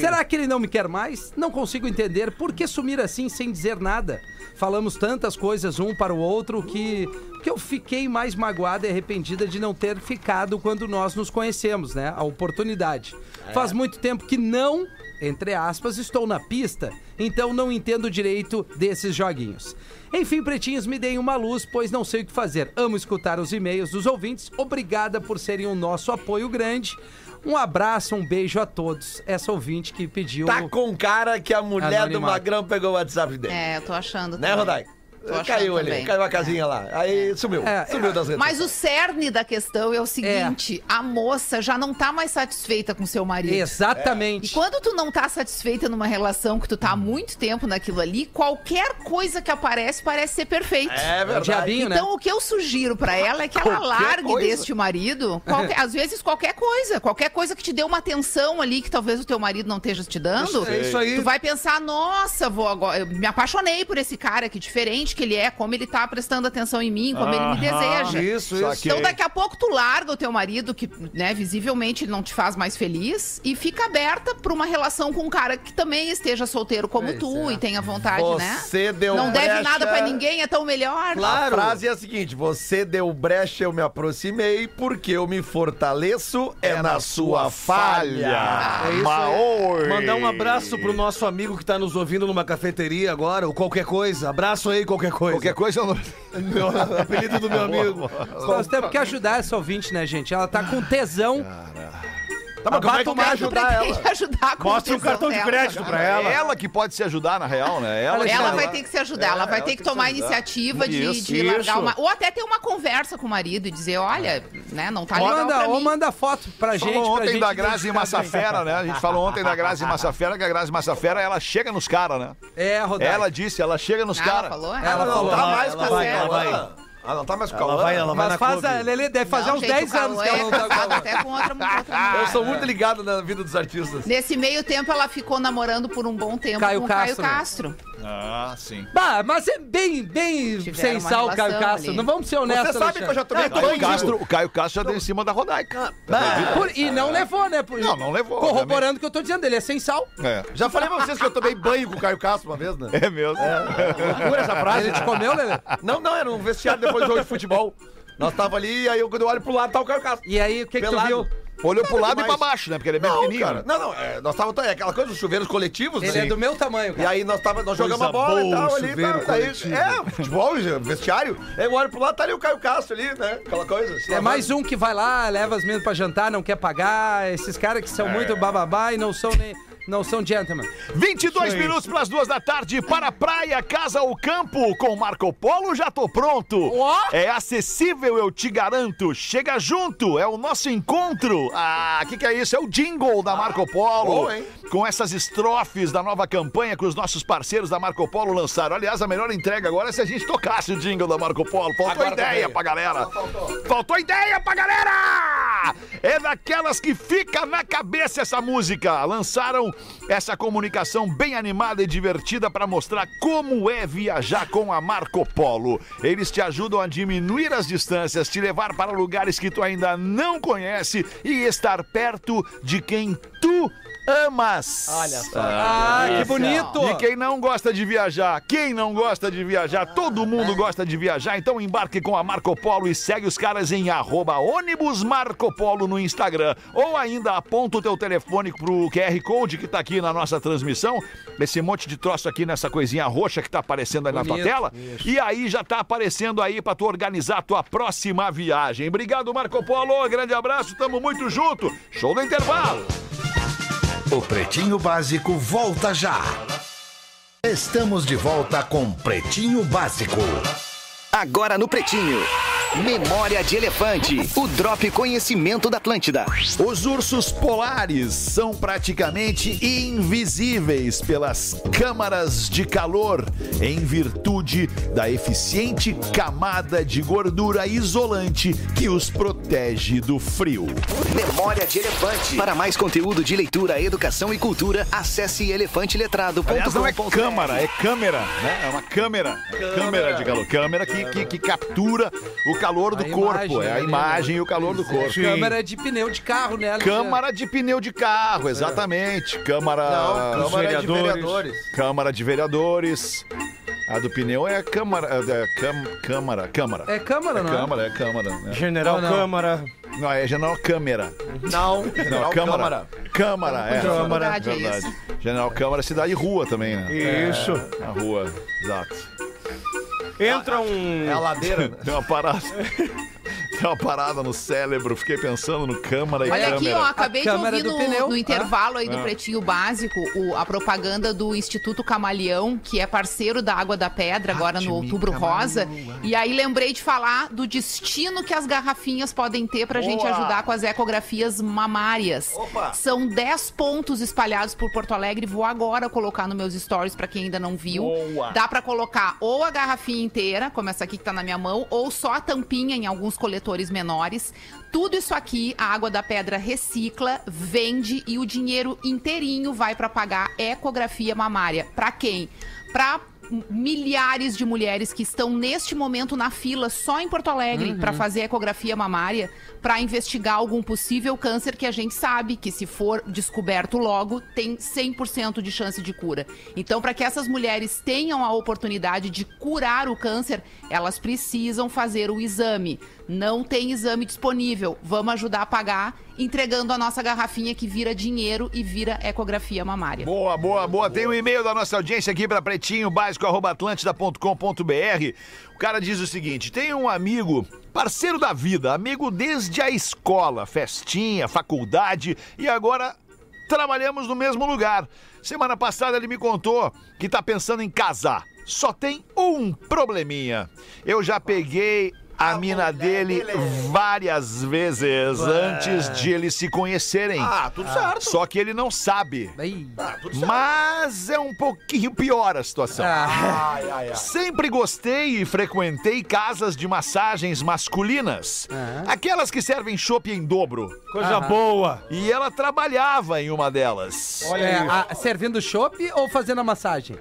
Será que ele não me quer mais? Não consigo entender por que sumir assim sem dizer nada. Falamos tantas coisas um para o outro que, que eu fiquei mais magoada e arrependida de não ter ficado quando nós nos conhecemos, né? A oportunidade. Faz muito tempo que não, entre aspas, estou na pista, então não entendo direito desses joguinhos. Enfim, pretinhos, me deem uma luz, pois não sei o que fazer. Amo escutar os e-mails dos ouvintes. Obrigada por serem o nosso apoio grande. Um abraço, um beijo a todos. Essa ouvinte que pediu. Tá com cara que a mulher do. Magrão pegou o WhatsApp dele. É, eu tô achando. Né, também. Caiu ali, também. caiu a casinha lá. Aí sumiu. É, sumiu das redes. Mas o cerne da questão é o seguinte: a moça já não tá mais satisfeita com seu marido. E Exatamente. quando tu não tá satisfeita numa relação que tu tá há muito tempo naquilo ali, qualquer coisa que aparece parece ser perfeita. É verdade. Diabinho, né? Então, o que eu sugiro pra ela é que ela Qualquer largue coisa. deste marido, qualquer- às vezes qualquer coisa, qualquer coisa que te dê uma atenção ali que talvez o teu marido não esteja te dando. É isso aí. Tu vai pensar, nossa, vou agora, eu me apaixonei por esse cara, que diferente que ele é, como ele tá prestando atenção em mim, como ele me deseja. Isso, isso. Então daqui a pouco tu larga o teu marido, que, né, visivelmente ele não te faz mais feliz, e fica aberta pra uma relação com um cara que também esteja solteiro como Pois tu é. e tenha vontade, né? Você deu Não deve brecha. nada pra ninguém, é tão melhor. A frase é a seguinte: você deu brecha, eu me aproximei, porque eu me fortaleço é, na sua falha. É isso Maoi. Mandar um abraço pro nosso amigo que tá nos ouvindo numa cafeteria agora, ou qualquer coisa. Abraço aí, qualquer coisa. Qualquer coisa eu não. Meu apelido do meu amigo. Nós temos que ajudar essa ouvinte, né, gente? Ela tá com tesão. Tá, mas como é que vai ajudar ela? ajudar com Mostra um cartão de crédito pra ela. É ela que pode se ajudar, na real, né? Ela, que Ela vai vai ter que se ajudar, ela vai ela ter que tomar a iniciativa de, Isso, de largar isso. uma. Ou até ter uma conversa com o marido e dizer: olha, né, não tá Ou legal manda, pra ou mim. manda foto pra gente. Falou pra ontem gente da Grazi identificar Massafera, né? A gente falou ontem da Grazi Massafera, que a Grazi Massafera, ela chega nos caras, né? bem. É, Rodaica. Ela disse, ela chega nos Ah, ela caras. falou? Ela Não falou. tá Ela- mais com ela vai, ela vai. Cauã. Ela não tá mais com o Ela Cauã? vai, ela vai Mas na faz, a. Lelê, deve fazer Não, uns gente, 10 o anos que ela não Cauã é tá casado até com outra, outra mulher. Eu sou muito ligado na vida dos artistas. Nesse meio tempo, ela ficou namorando por um bom tempo Caio com o Castro, Caio né? Castro. Ah, sim. Bah, mas é bem, bem Tiveram sem uma sal, Caio relação Castro. ali. Não vamos ser honestos. Você sabe que eu já tomei O Caio banho Castro, o Caio Castro já deu em cima da Rodaica. Por- e não levou, né? Por- Não, não levou, Corroborando o que eu tô dizendo, ele é sem sal. É. Já falei pra vocês que eu tomei banho com o Caio Castro uma vez, né? É mesmo. Loucura essa frase. Ele te comeu, Lelê? Não, não, era um vestiário depois do jogo de futebol. Nós tava ali, aí eu, quando eu olho pro lado, tá o Caio Castro. E aí, o que, que tu viu? Olhou pro lado e pra demais. baixo, né? Porque ele é bem Não, pequenininho. cara. né? Não, não, é, nós tava, é aquela coisa dos chuveiros coletivos, Ele né? é do meu tamanho, E cara. aí nós, tava, nós jogamos a bola e tal ali. Tal, daí, é, futebol, vestiário. Aí eu olho pro lado, tá ali o Caio Castro ali, né? Aquela coisa. se É lavando. mais um que vai lá, leva as meninas pra jantar, não quer pagar. Esses caras que são É. muito bababá e não são nem. Não são gentlemen. 22 minutos para as duas da tarde para a praia, casa ou campo. Com Marco Polo já tô pronto. É acessível, eu te garanto. Chega junto, é o nosso encontro. Ah, o que, que é isso? É o jingle da Marco Polo. hein? Com essas estrofes da nova campanha que os nossos parceiros da Marco Polo lançaram. Aliás, a melhor entrega agora é se a gente tocasse o jingle da Marco Polo. Faltou Agora ideia pra galera. Faltou ideia pra galera! É daquelas que fica na cabeça essa música. Lançaram essa comunicação bem animada e divertida para mostrar como é viajar com a Marco Polo. Eles te ajudam a diminuir as distâncias, te levar para lugares que tu ainda não conhece e estar perto de quem tu amas. Olha só. Ah, que bonito! E quem não gosta de viajar? Quem não gosta de viajar? Todo mundo gosta de viajar, então embarque com a Marco Polo e segue os caras em arroba ônibus Marco Polo no Instagram. Ou ainda aponta o teu telefone pro QR Code que tá aqui na nossa transmissão. Esse monte de troço aqui nessa coisinha roxa que tá aparecendo aí na tua Bonito. tela. E aí já tá aparecendo aí pra tu organizar a tua próxima viagem. Obrigado, Marco Polo. Grande abraço, tamo muito junto. Show do intervalo. O Pretinho Básico volta já. Estamos de volta com Pretinho Básico. Agora no Pretinho. Memória de Elefante. O Drop Conhecimento da Atlântida. Os ursos polares são praticamente invisíveis pelas câmaras de calor em virtude da eficiente camada de gordura isolante que os protege do frio. Memória de Elefante. Para mais conteúdo de leitura, educação e cultura, acesse elefanteletrado.com.br. Aliás, não é câmara, é câmera, né? É uma câmera. Câmera de calor. Câmera que, que, que captura o calor do A corpo. imagem, é a né? imagem e o calor do corpo. Câmera de pneu de carro, né? Alexandre? Câmara de pneu de carro, exatamente. Câmara. Não, Câmara de vereadores. Vereadores. Câmara de Vereadores. A do pneu é Câmara. É, cam- câmara. Câmara. É câmara, não é? Câmara, é Câmara. né? General Não, não. Câmara. Não, é General Câmara. Não, Não, General Câmara. Câmara, é. Câmara. Verdade, é Verdade. General Câmara, cidade e rua também, né? Isso. A rua, exato. Entra um. É a ladeira. né? Tem uma parada. Tem uma parada no cérebro, fiquei pensando no câmara e Olha câmera. aqui, ó, acabei de câmera ouvir do no, pneu. no intervalo aí do Ah. Pretinho Básico o- a propaganda do Instituto Camaleão, que é parceiro da Água da Pedra, agora no Outubro Rosa. E aí lembrei de falar do destino que as garrafinhas podem ter pra gente Boa. ajudar com as ecografias mamárias. Opa. São 10 pontos espalhados por Porto Alegre. Vou agora colocar nos meus stories pra quem ainda não viu. Boa. Dá pra colocar ou a garrafinha inteira, como essa aqui que tá na minha mão, ou só a tampinha em alguns coletores menores. Tudo isso aqui, a Água da Pedra recicla, vende e o dinheiro inteirinho vai pra pagar ecografia mamária. Pra quem? Pra milhares de mulheres que estão neste momento na fila só em Porto Alegre pra fazer ecografia mamária, pra investigar algum possível câncer que a gente sabe que se for descoberto logo tem 100% de chance de cura. Então, para que essas mulheres tenham a oportunidade de curar o câncer, elas precisam fazer o exame. Não tem exame disponível. Vamos ajudar a pagar entregando a nossa garrafinha que vira dinheiro e vira ecografia mamária. Boa, boa, boa. Tem um e-mail da nossa audiência aqui para pretinho. O cara diz o seguinte: tem um amigo, parceiro da vida, amigo desde a escola, festinha, faculdade e agora trabalhamos no mesmo lugar. Semana passada ele me contou que tá pensando em casar. Só tem um probleminha. Eu já peguei a mina dele várias vezes antes de eles se conhecerem. Ah, tudo certo. Só que ele não sabe. Ah, tudo certo. Mas é um pouquinho pior a situação. Ah, Ai, ai, ai. Sempre gostei e frequentei casas de massagens masculinas. Aquelas que servem chopp em dobro. Coisa boa. E ela trabalhava em uma delas. Olha é, a- servindo chopp ou fazendo a massagem?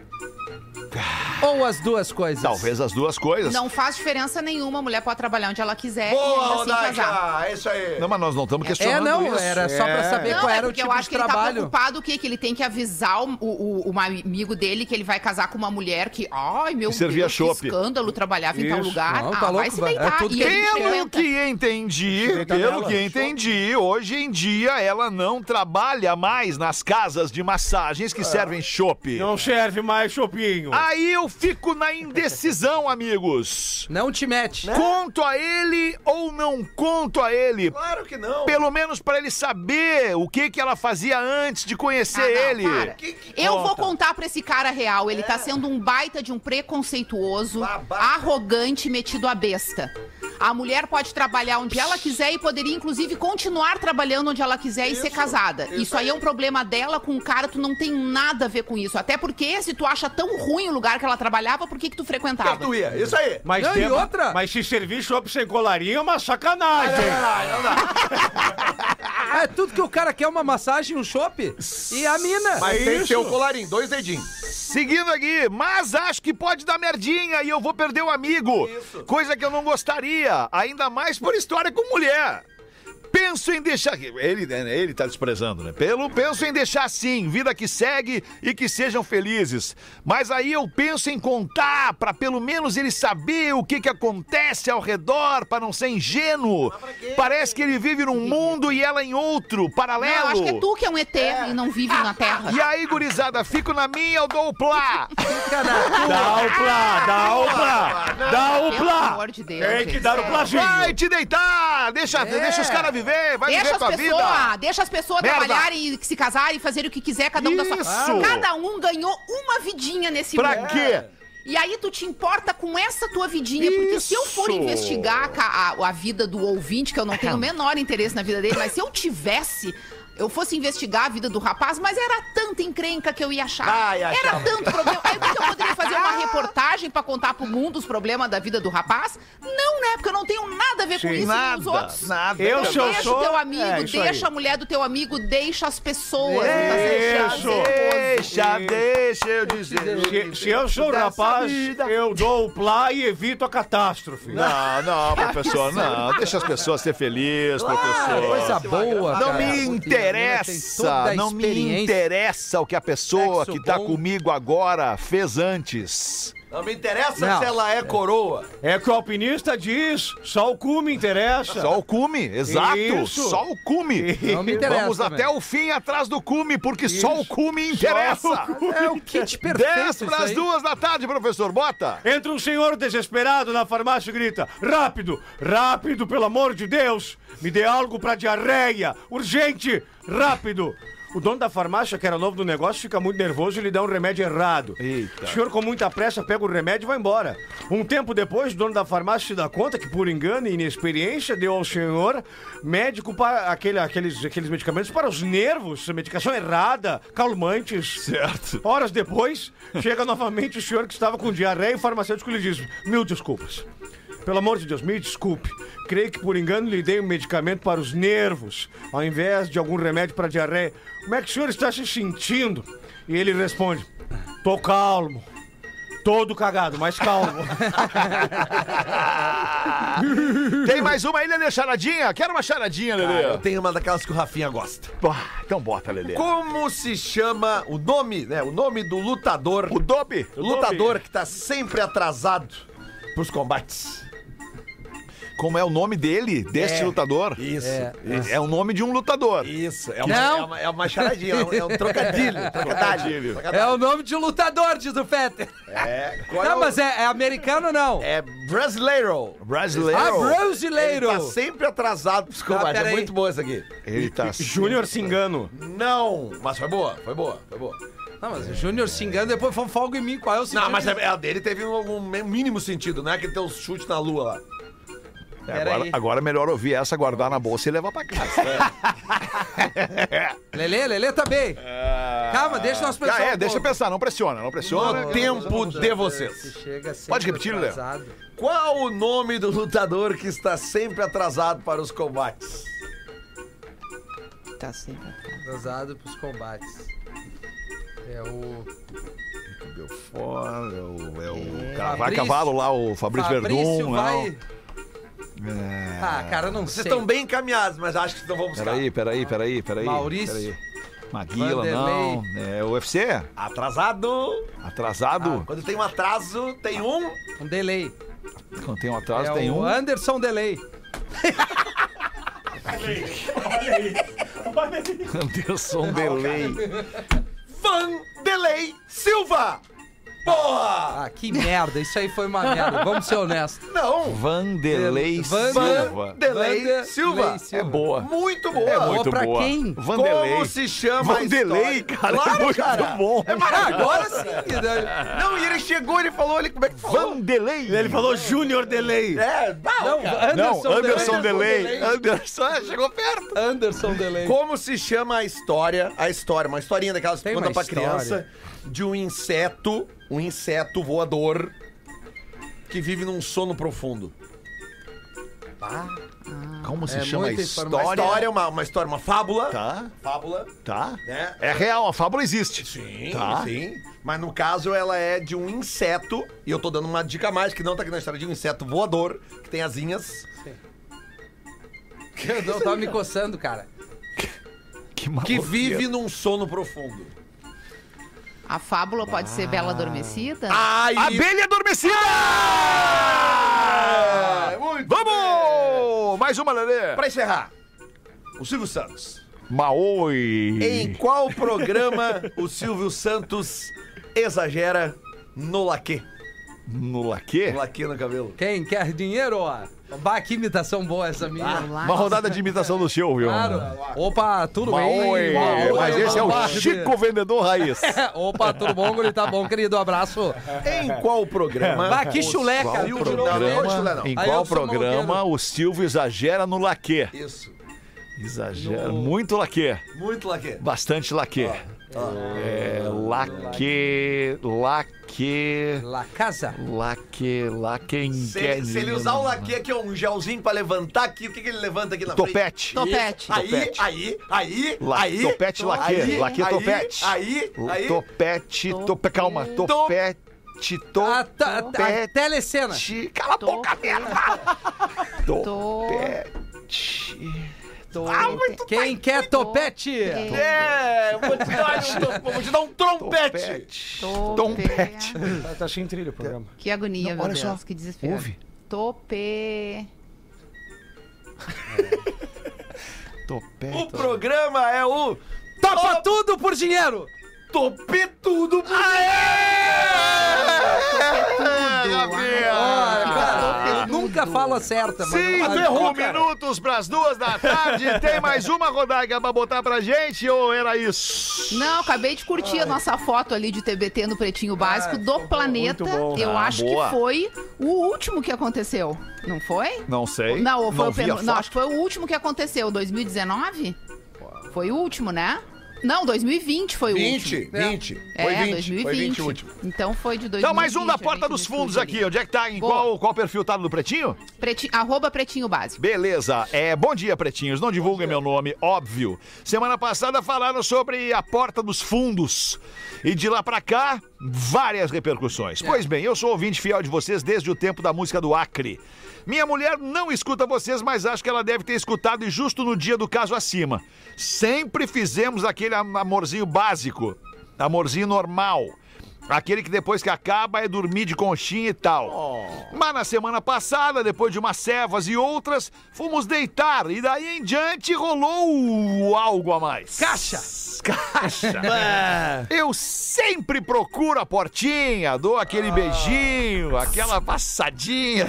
Ou as duas coisas? Talvez as duas coisas. Não faz diferença nenhuma. A mulher pode trabalhar onde ela quiser e Boa, ainda assim Rodaica! casar. É isso aí. Não, mas nós não estamos É, questionando não, isso. era só pra saber Não, qual é era o porque tipo eu acho de que ele tá trabalho. preocupado o quê? Que ele tem que avisar o, o, o amigo dele que ele vai casar com uma mulher que, ai, meu Que servia Deus, chopp. que escândalo, trabalhava em tal Isso. lugar. Não, ah, tá vai louco, se vai. É deitar. tudo e que ele Pelo que entendi, pelo nela. que entendi, hoje em dia ela não trabalha mais nas casas de massagens que servem chopp. Não serve mais chopinho. Aí eu fico na indecisão, amigos. Não te mete. Conto a ele ou não conto a ele? Claro que não. Pelo menos pra ele saber o que que ela fazia antes de conhecer Ah, não, ele. para. Eu vou contar pra esse cara real. Ele tá sendo um baita de um preconceituoso, Babaca. arrogante, metido a besta. A mulher pode trabalhar onde ela quiser e poderia, inclusive, continuar trabalhando onde ela quiser e ser casada. Isso, aí é um problema dela com o cara, tu não tem nada a ver com isso. Até porque, se tu acha tão ruim o lugar que ela trabalhava, por que, que tu frequentava? Tu ia. Isso aí. Mas, Não, e tem- outra? mas se servir chopp sem colarinho é uma sacanagem. É tudo que o cara quer uma massagem, um chopp e a mina. Mas tem que isso. ter o colarinho, dois dedinhos. Seguindo aqui, mas acho que pode dar merdinha e eu vou perder o amigo. Coisa que eu não gostaria, ainda mais por história com mulher. Penso em deixar. Ele, né, ele tá desprezando, né? Pelo penso em deixar assim, vida que segue e que sejam felizes. Mas aí eu penso em contar pra pelo menos ele saber o que que acontece ao redor, pra não ser ingênuo. Parece que ele vive num mundo e ela em outro, Não, paralelo. eu acho que é tu que é um ET e não vive na Terra. E aí, gurizada, fico na minha, eu dou o plá. Fica na Dá o plá, dá o plá, dá o Pelo plá. amor de Deus, Tem que gente. dar o plazinho. Vai te deitar! Deixa, deixa os caras viver, vai Deixa viver as tua pessoas, vida. deixa as pessoas Merda. trabalharem e se casarem e fazerem o que quiser, cada um da Isso. sua. Cada um ganhou uma vidinha nesse Pra mundo. quê? E aí tu te importa com essa tua vidinha, porque se eu for Isso. investigar ca- a, a vida do ouvinte, que eu não tenho o menor interesse na vida dele, mas se eu tivesse, eu fosse investigar a vida do rapaz, mas era tanta encrenca que eu ia achar. Ai, era achava. tanto problema. Aí o que que eu poderia fazer uma reportagem pra contar pro mundo os problemas da vida do rapaz? Não, né? Porque eu não tenho nada a ver com Sim. isso nem os Nada, outros. nada. Eu, eu deixa sou- o teu amigo, é, deixa aí. a mulher do teu amigo, deixa as pessoas. Tá sendo Deixa, deixa eu dizer. Se, se eu sou rapaz, vida. eu dou o plá e evito a catástrofe. Não, não, professor, não. Deixa as pessoas ser felizes, professor. coisa boa, Não cara, me porque a mina tem interessa, não me interessa o que a pessoa que tá bom. comigo agora fez antes. Não me interessa Não. se ela é coroa. É que o alpinista diz, só o cu me interessa. Só o cume, exato. Isso. Só o cume. Não me interessa Vamos também. até o fim atrás do cume, porque só o cume interessa. É o kit perfeito. 10 isso para as duas da tarde, professor. Bota. Entra um senhor desesperado na farmácia e grita: Rápido, rápido, pelo amor de Deus! Me dê algo pra diarreia! Urgente! Rápido! O dono da farmácia, que era novo no negócio, fica muito nervoso e lhe dá um remédio errado. Eita. O senhor, com muita pressa, pega o remédio e vai embora. Um tempo depois, o dono da farmácia se dá conta que, por engano e inexperiência, deu ao senhor médico para aquele, aqueles, aqueles medicamentos para os nervos, medicação errada, calmantes. Certo. Horas depois, chega novamente o senhor que estava com diarreia e o farmacêutico lhe diz: Mil desculpas. Pelo amor de Deus, me desculpe. Creio que por engano lhe dei um medicamento para os nervos, ao invés de algum remédio para diarreia. Como é que o senhor está se sentindo? E ele responde: Tô calmo. Todo cagado, mas calmo. Tem mais uma aí, Lelê, charadinha? Quero uma charadinha, Lelê. Eu tenho uma daquelas que o Rafinha gosta. Ah, então bota, Lelê. Como se chama o nome, né? O nome do lutador. O Dobe. O lutador que tá sempre atrasado pros combates. Como é o nome dele, deste É. lutador? Isso. É. É, é o nome de um lutador. Isso. É uma, Não. é uma, é uma charadinha, é um, é um trocadilho. trocadilho. É o nome de um lutador, diz o Fetter. É, qual é Não, o- mas é, é americano ou não? É brasileiro. Brasileiro. Ah, Ele brasileiro. tá sempre atrasado pros combates. é peraí. muito boa essa aqui. Ele tá. Júnior Cingano. Não, mas foi boa, foi boa, foi boa. Não, mas o Júnior xingando, depois foi folga em mim. Qual é o Não, mas é- a dele teve um, um mínimo sentido, não é que tem os chutes na lua lá. É, agora, agora é melhor ouvir essa, guardar na bolsa e levar pra casa. Lelê, Lelê tá bem. Calma, deixa nós pensar. Ah, é, um deixa eu pouco. pensar, não pressiona, não pressiona. No tempo de vocês. Pode repetir, Léo? atrasado. Qual o nome do lutador que está sempre atrasado para os combates? Tá sempre. Atrasado pros combates. É o. Fora, o, é o vai Fabrício- cavalo lá, o Fabrício, Verdun. vai. Não. É. Ah, cara, não Vocês sei. estão bem encaminhados, mas acho que não vão buscar. Peraí, peraí, peraí, peraí. Maurício. Peraí. Maguila, não. É o UFC? Atrasado. Atrasado? Quando tem um atraso, tem um. Um delay. Quando tem um atraso, é tem o um. Anderson Delay. Anderson Delay. Vanderlei Silva. Porra! Ah, que merda. Isso aí foi uma merda. Vamos ser honestos. Não. Vanderlei Van- Silva. Vanderlei Vander- Silva. É boa. Muito boa. É muito pra boa. quem? Vanderlei. Como se chama Vanderlei, cara, Claro, é muito cara. bom. É maravilhoso. Agora sim. né? Não, e ele chegou, ele falou, ele como é que falou? Vanderlei. Ele falou Júnior Delay. É, bah, Não, cara. Não, Anderson Delay. Delay. Anderson, é, chegou perto. Anderson Delay. Como se chama a história, a história, uma historinha daquelas que conta pra história. criança de um inseto, um inseto voador que vive num sono profundo. Como se É chama a muita informação. Uma história? história, uma, uma história, uma fábula. Tá, Fábula, tá. né? É real, a fábula existe. Sim, Tá. sim. Mas no caso ela é de um inseto, e eu tô dando uma dica a mais, que não tá aqui na história, de um inseto voador, que tem asinhas. Eu não tava me coçando, cara. Que, Que maluqueira. vive num sono profundo. A fábula pode ser Bela Adormecida? Ai, Abelha adormecida! Ah, muito Vamos! Mais uma, Lelê. Pra encerrar, o Silvio Santos. Maoi. Em qual programa o Silvio Santos exagera no laque? No laque? No laque no cabelo. Quem quer dinheiro, ó? Bah, que imitação boa essa minha. Uma rodada de imitação do Silvio. Claro. Opa, tudo bem? Maoi, Mas esse é o. Chico Vendedor Raiz. Opa, tudo bom, guri? Tá bom, querido? Abraço. Em qual programa? Bah, que chuleca. Qual programa, em qual programa o Silvio exagera no laque? Isso. Exagera. Muito laque. Muito laque. Bastante laque. É, laque. Laque. La Casa. Laque. Laque. Se, se ele usar o laque aqui, ó, um gelzinho pra levantar aqui, o que, que ele levanta aqui na Topete. frente? Topete. Aí, Topete. aí, aí, La- aí. topete laque. aí, Laque aí, topete. Aí, aí. Topete. Tope, calma. Topete. A, ta- a Topete. telecena. Cala a boca, merda! Topete. Ah, Quem quer topete? É, eu vou te dar um, vou te dar um trompete. Tompete. Tá, tá sem trilha o programa. Que agonia, Não, meu olha Deus. só. Que desespero. Ouve. Tope... O Topete. programa é o Topa tudo por dinheiro! Topetudo. Ah, cara, eu nunca falo certa, mas... Cinco minutos pras duas da tarde. Tem mais uma rodada pra botar pra gente ou era isso? Não, acabei de curtir a nossa foto ali de TBT no Pretinho Básico do Planeta. Eu Ah, acho boa. que foi o último que aconteceu. Não foi? Não sei. Não, ou foi não o vi a penu... Não, acho que foi o último que aconteceu. 2019? Foi o último, né? Não, 2020 foi o 20, último. 20. É, Foi 20. 2020. Foi 20 o último. Então foi de 2020. Então, mais um da Porta dos Fundos ali. aqui. Onde é que tá? Em Boa. qual, qual perfil tá no Pretinho? Preti... Arroba Pretinho Básico. Beleza. É, bom dia, pretinhos. Não divulguem meu nome, óbvio. Semana passada falaram sobre a porta dos fundos. E de lá pra cá, várias repercussões. Pois bem, eu sou ouvinte fiel de vocês desde o tempo da música do Acre. Minha mulher não escuta vocês, mas acho que ela deve ter escutado e justo no dia do caso acima. Sempre fizemos aquele am- amorzinho básico, amorzinho normal. Aquele que depois que acaba é dormir de conchinha e tal. Mas na semana passada, depois de umas cevas e outras, fomos deitar. E daí em diante rolou algo a mais. Caixa! Caixa! Eu sempre procuro a portinha, dou aquele beijinho, aquela passadinha.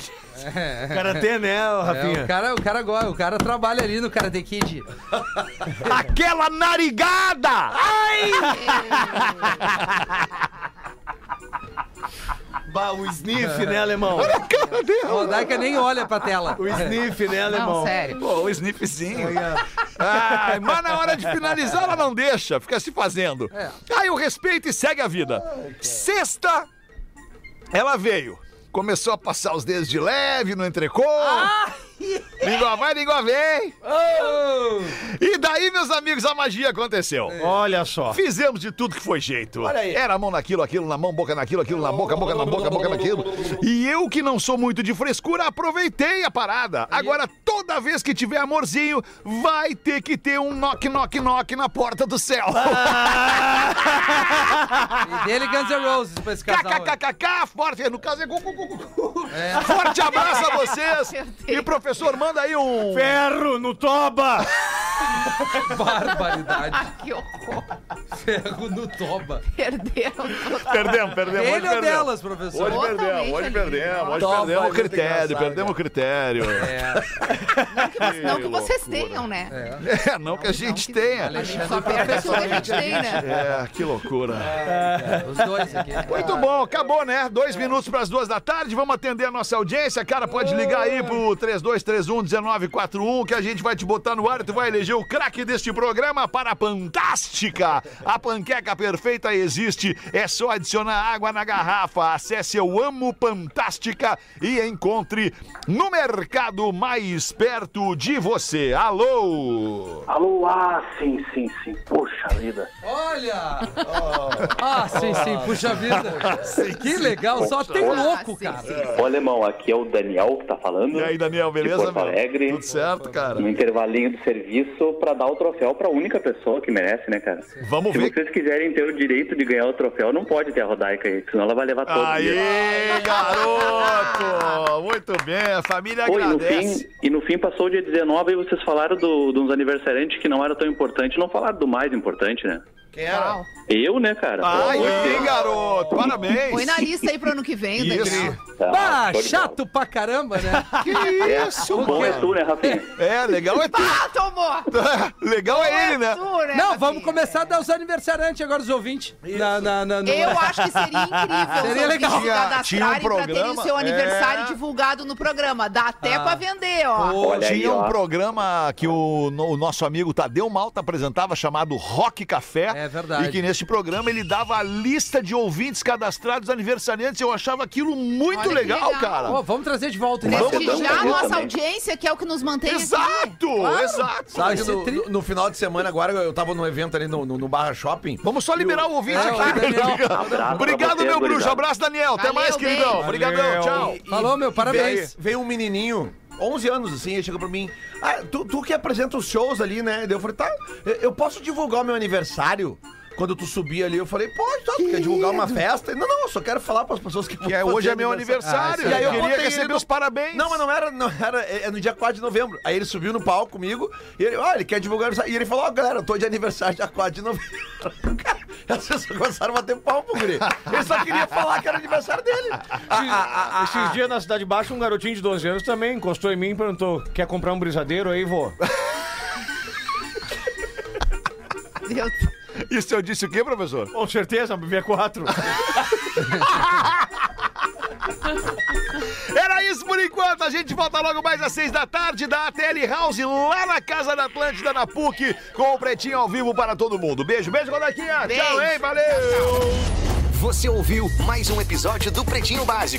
Karatê, né, ô, É, Rafinha? o, cara, o, cara, go- o cara trabalha ali no Karate Kid. Aquela narigada! Bah, o sniff, né, alemão? O Rodaica nem olha pra tela. O sniff, né, alemão? Não, sério. Pô, o sniffzinho. Ai, mas na hora de finalizar, ela não deixa, fica se fazendo. Aí o respeito e segue a vida. Sexta, ela veio. Começou a passar os dedos de leve no entrecô. Língua vai, língua vem. E daí, meus amigos, a magia aconteceu. Olha só. Fizemos de tudo que foi jeito. Olha aí. Era a mão naquilo, aquilo na mão, boca naquilo, aquilo na boca, boca na boca, boca naquilo. E eu, que não sou muito de frescura, aproveitei a parada. Agora, toda vez que tiver amorzinho, vai ter que ter um knock, knock, knock na porta do céu. E dele Guns N' Roses pra esse casal. aí. KKKK, forte. No caso é gu. Forte abraço a vocês. E professor, manda aí um. Ferro no toba! Barbaridade. Que horror. Ferro no toba. Perderam total. Perdemos, perdemos. Ele hoje ou perdemos. delas, professor? Hoje Totalmente perdemos, hoje ali. perdemos, hoje perdemos o muito critério, engraçado, perdemos o critério. É. Não que vocês tenham, né? É, não que a gente tenha. A gente só perde o que a gente tem, né? É, que loucura. Os dois aqui. Muito bom, acabou, né? Dois minutos para as duas da tarde. Vamos atender a nossa audiência. Cara, pode ligar aí pro 3231-1941 que a gente vai te botar no ar e tu vai eleger o craque deste programa para a Fantástica. A panqueca perfeita existe. É só adicionar água na garrafa. Acesse Eu Amo Fantástica e encontre no mercado mais perto de você. Alô! Alô, ah, sim, sim, sim. Poxa vida. Olha! Ah, sim, sim, puxa vida. que legal, só tem louco, sim, cara. sim. Ô, alemão, aqui é o Daniel que tá falando. E aí, Daniel, beleza? De Porto meu? Alegre. Tudo certo, cara? No intervalinho do serviço pra dar o troféu pra única pessoa que merece, né, cara? Vamos Se ver. vocês quiserem ter o direito de ganhar o troféu, não pode ter a Rodaica aí, senão ela vai levar todo Aê, dia. garoto! Muito bem, a família Pô, e no, agradece. fim, e no fim passou o dia 19 e vocês falaram do, de uns aniversariantes que não era tão importante, não falaram do mais importante, né? Quem era? Uau. Eu, né, cara? Aí, Deus. garoto, parabéns. Põe na lista aí pro ano que vem, Isso. Daniel. Ah, Ah, show de chato pra caramba, né? Que isso, O bom é tu, né, Rafinha? É, legal é tu. Ah, tomou! legal é ele, né? Tu, né, Não, Rafinha? vamos começar a dar os aniversariantes agora, os ouvintes. Na, na, na, no- Eu acho que seria incrível Seria os legal. Tinha- um pra terem programa, o seu aniversário é. divulgado no programa. Dá até Ah. pra vender, ó. Olha aí, Tinha um ó. programa que o, no- o nosso amigo Tadeu Malta apresentava chamado Rock Café. É verdade. E que nesse programa ele dava a lista de ouvintes cadastrados aniversariantes. Eu achava aquilo muito Olha legal, legal. cara. Pô, vamos trazer de volta. Então. Prestigiar a nossa também. audiência, que é o que nos mantém aqui. Exato, exato. Sabe no, no- no final de semana agora eu tava num evento ali no, no, no Barra Shopping. Vamos só liberar o ouvinte É, aqui. o Daniel. Obrigado, meu bruxo. Abraço, Daniel. Até Valeu, mais, queridão. Obrigadão, tchau. Falou, meu, parabéns. Veio, veio um menininho, 11 anos assim, ele chegou pra mim. Ah, tu, tu que apresenta os shows ali, né? Daí eu falei, tá, eu- posso divulgar o meu aniversário? Quando tu subir ali, eu falei, pode, tá, tu quer divulgar uma festa? Não, não, eu só quero falar pras pessoas que, Que é, hoje é meu aniversário. Ah, E aí eu queria receber no- os parabéns. Não, mas não era, não era, é é no dia 4 de novembro. Aí ele subiu no palco comigo e ele, ah, ele quer divulgar aniversário. E ele falou, ó, galera, eu tô de aniversário dia 4 de novembro. Cara, As pessoas começaram a bater pau pro guri. Ele só queria falar que era aniversário dele. Ah, Esses dias na Cidade Baixa, um garotinho de 12 anos também encostou em mim e perguntou: quer comprar um brisadeiro aí, vô? Deus. Isso eu disse o quê, professor? Com certeza, BB4. Era isso por enquanto. A gente volta logo mais às seis da tarde da ATL House, lá na Casa da Atlântida, na PUC, com o Pretinho ao vivo para todo mundo. Beijo, beijo, Godaquinha. Tchau, hein? Valeu! Você ouviu mais um episódio do Pretinho Básico.